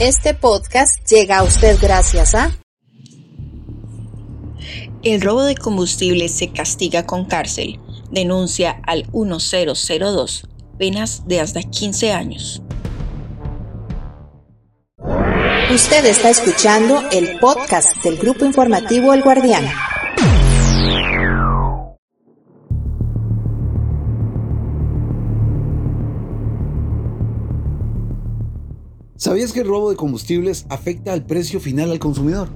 Este podcast llega a usted gracias a... El robo de combustible se castiga con cárcel. Denuncia al 1002. Penas de hasta 15 años. Usted está escuchando el podcast del grupo informativo El Guardián. ¿Sabías que el robo de combustibles afecta al precio final al consumidor?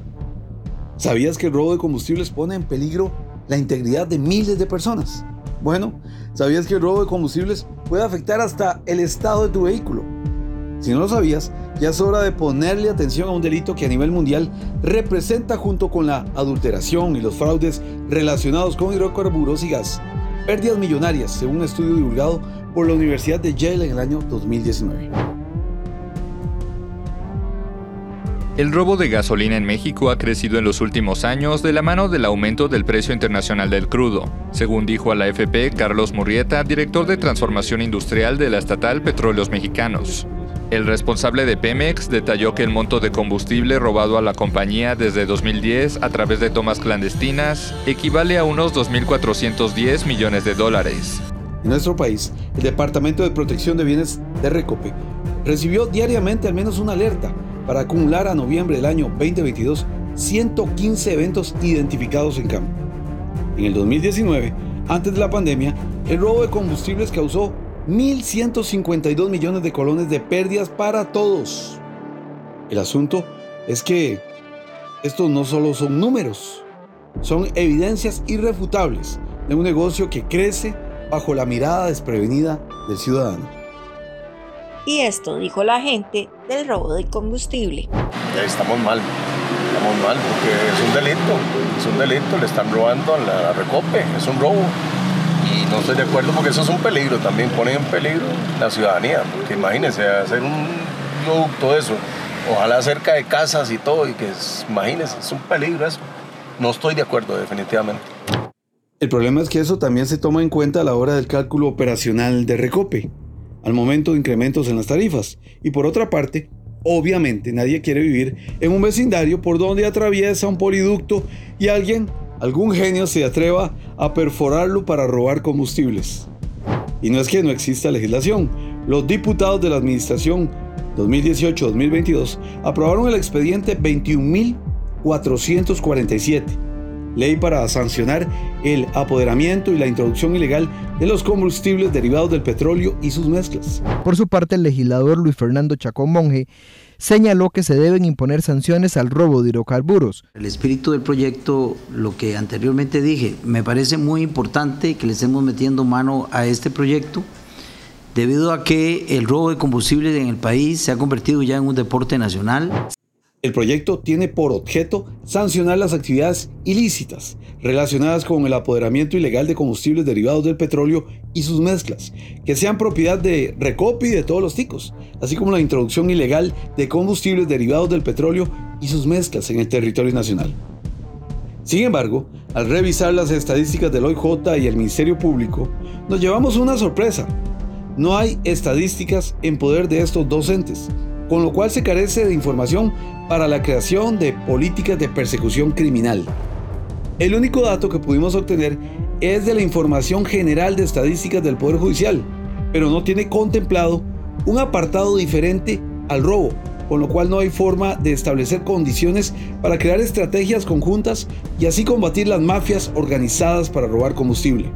¿Sabías que el robo de combustibles pone en peligro la integridad de miles de personas? Bueno, ¿sabías que el robo de combustibles puede afectar hasta el estado de tu vehículo? Si no lo sabías, ya es hora de ponerle atención a un delito que a nivel mundial representa junto con la adulteración y los fraudes relacionados con hidrocarburos y gas pérdidas millonarias, según un estudio divulgado por la Universidad de Yale en el año 2019. El robo de gasolina en México ha crecido en los últimos años de la mano del aumento del precio internacional del crudo, según dijo a la FP Carlos Murrieta, director de transformación industrial de la estatal Petróleos Mexicanos. El responsable de Pemex detalló que el monto de combustible robado a la compañía desde 2010 a través de tomas clandestinas equivale a unos 2.410 millones de dólares. En nuestro país, el Departamento de Protección de Bienes de Recope recibió diariamente al menos una alerta para acumular a noviembre del año 2022 115 eventos identificados en campo. En el 2019, antes de la pandemia, el robo de combustibles causó 1.152 millones de colones de pérdidas para todos. El asunto es que estos no solo son números, son evidencias irrefutables de un negocio que crece bajo la mirada desprevenida del ciudadano. Y esto dijo la gente del robo de combustible. Estamos mal, estamos mal porque es un delito, es un delito, le están robando a la Recope, es un robo. Y no estoy de acuerdo porque eso es un peligro, también pone en peligro la ciudadanía, porque imagínense hacer un producto de eso, ojalá cerca de casas y todo, y que es, imagínense, es un peligro eso. No estoy de acuerdo definitivamente. El problema es que eso también se toma en cuenta a la hora del cálculo operacional de Recope al momento de incrementos en las tarifas. Y por otra parte, obviamente nadie quiere vivir en un vecindario por donde atraviesa un poliducto y alguien, algún genio se atreva a perforarlo para robar combustibles. Y no es que no exista legislación. Los diputados de la Administración 2018-2022 aprobaron el expediente 21.447 ley para sancionar el apoderamiento y la introducción ilegal de los combustibles derivados del petróleo y sus mezclas. Por su parte, el legislador Luis Fernando Chacón Monge señaló que se deben imponer sanciones al robo de hidrocarburos. El espíritu del proyecto, lo que anteriormente dije, me parece muy importante que le estemos metiendo mano a este proyecto debido a que el robo de combustibles en el país se ha convertido ya en un deporte nacional. El proyecto tiene por objeto sancionar las actividades ilícitas relacionadas con el apoderamiento ilegal de combustibles derivados del petróleo y sus mezclas, que sean propiedad de Recopi y de todos los ticos, así como la introducción ilegal de combustibles derivados del petróleo y sus mezclas en el territorio nacional. Sin embargo, al revisar las estadísticas del OIJ y el Ministerio Público, nos llevamos una sorpresa. No hay estadísticas en poder de estos docentes, con lo cual se carece de información para la creación de políticas de persecución criminal. El único dato que pudimos obtener es de la información general de estadísticas del Poder Judicial, pero no tiene contemplado un apartado diferente al robo, con lo cual no hay forma de establecer condiciones para crear estrategias conjuntas y así combatir las mafias organizadas para robar combustible.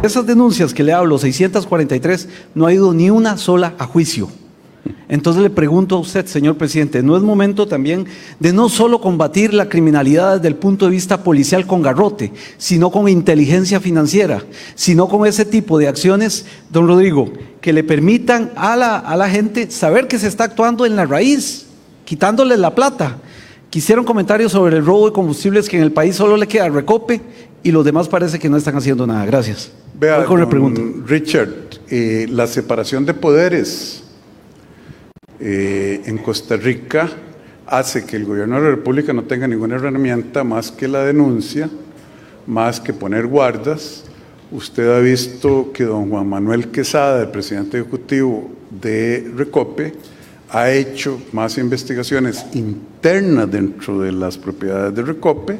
Esas denuncias que le hablo, 643, no ha ido ni una sola a juicio. Entonces le pregunto a usted, señor presidente, ¿no es momento también de no solo combatir la criminalidad desde el punto de vista policial con garrote, sino con inteligencia financiera, sino con ese tipo de acciones, don Rodrigo, que le permitan a la, a la gente saber que se está actuando en la raíz, quitándole la plata? Quisiera un comentario sobre el robo de combustibles que en el país solo le queda recope y los demás parece que no están haciendo nada. Gracias. Vea, con Richard, eh, la separación de poderes eh, en Costa Rica hace que el gobierno de la República no tenga ninguna herramienta más que la denuncia, más que poner guardas. Usted ha visto que don Juan Manuel Quesada, el presidente ejecutivo, de Recope ha hecho más investigaciones internas dentro de las propiedades de Recope,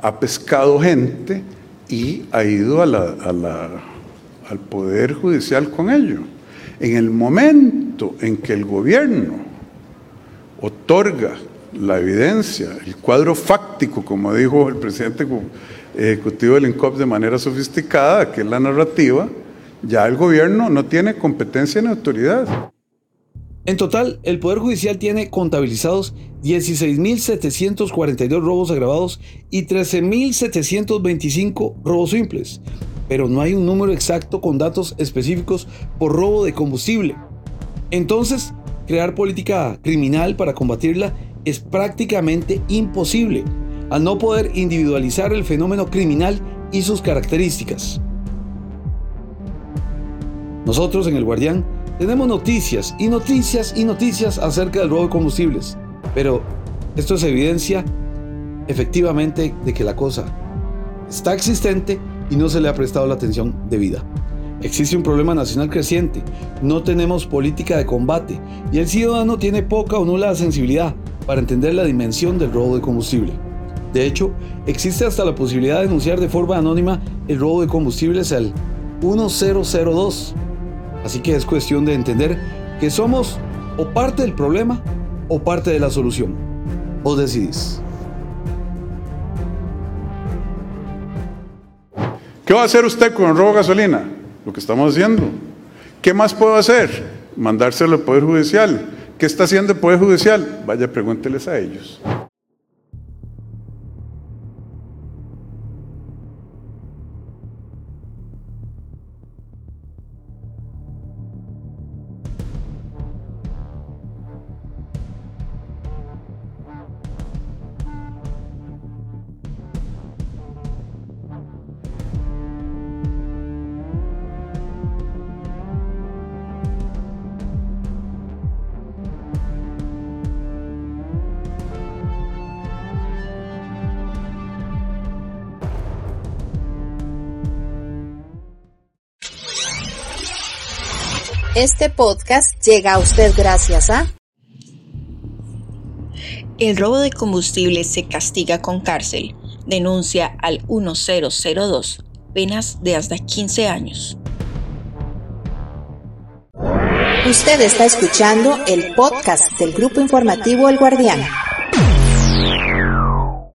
ha pescado gente y ha ido al Poder Judicial con ello. En el momento en que el gobierno otorga la evidencia, el cuadro fáctico, como dijo el presidente ejecutivo del INCOP de manera sofisticada, que es la narrativa, ya el gobierno no tiene competencia ni autoridad. En total, el Poder Judicial tiene contabilizados 16.742 robos agravados y 13.725 robos simples, pero no hay un número exacto con datos específicos por robo de combustible. Entonces, crear política criminal para combatirla es prácticamente imposible, al no poder individualizar el fenómeno criminal y sus características. Nosotros en El Guardián tenemos noticias y noticias y noticias acerca del robo de combustibles, pero esto es evidencia efectivamente de que la cosa está existente y no se le ha prestado la atención debida. Existe un problema nacional creciente, no tenemos política de combate y el ciudadano tiene poca o nula sensibilidad para entender la dimensión del robo de combustible. De hecho, existe hasta la posibilidad de denunciar de forma anónima el robo de combustibles al 1002 Así que es cuestión de entender que somos o parte del problema o parte de la solución. Vos decidís. ¿Qué va a hacer usted con el robo de gasolina? Lo que estamos haciendo. ¿Qué más puedo hacer? Mandárselo al Poder Judicial. ¿Qué está haciendo el Poder Judicial? Vaya, pregúnteles a ellos. Este podcast llega a usted gracias a... El robo de combustible se castiga con cárcel. Denuncia al 1002. Penas de hasta 15 años. Usted está escuchando el podcast del grupo informativo El Guardián.